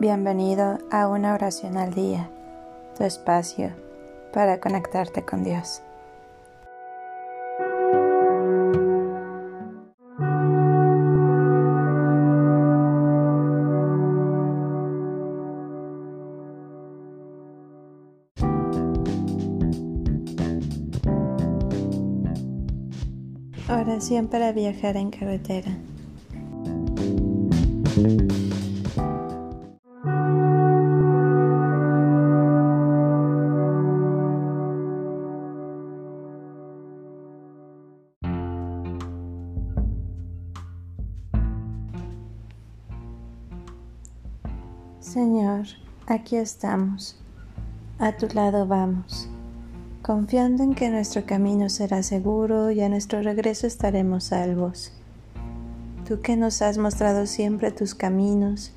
Bienvenido a una oración al día, tu espacio para conectarte con Dios. Oración para viajar en carretera. Señor, aquí estamos, a tu lado vamos, confiando en que nuestro camino será seguro y a nuestro regreso estaremos salvos. Tú que nos has mostrado siempre tus caminos,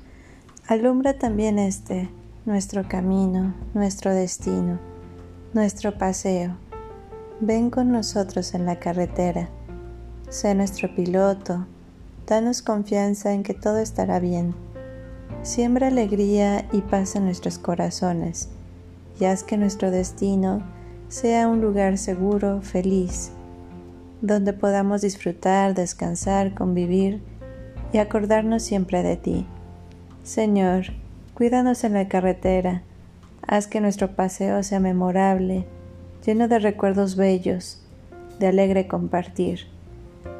alumbra también este, nuestro camino, nuestro destino, nuestro paseo. Ven con nosotros en la carretera, sé nuestro piloto, danos confianza en que todo estará bien Siembra alegría y paz en nuestros corazones y haz que nuestro destino sea un lugar seguro, feliz, donde podamos disfrutar, descansar, convivir y acordarnos siempre de ti. Señor, cuídanos en la carretera, haz que nuestro paseo sea memorable, lleno de recuerdos bellos, de alegre compartir.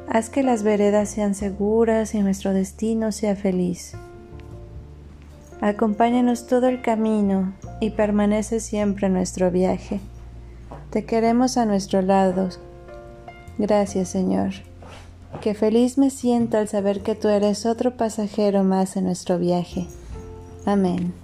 Haz que las veredas sean seguras y nuestro destino sea feliz. Acompáñanos todo el camino y permanece siempre en nuestro viaje. Te queremos a nuestro lado. Gracias, Señor. Qué feliz me siento al saber que tú eres otro pasajero más en nuestro viaje. Amén.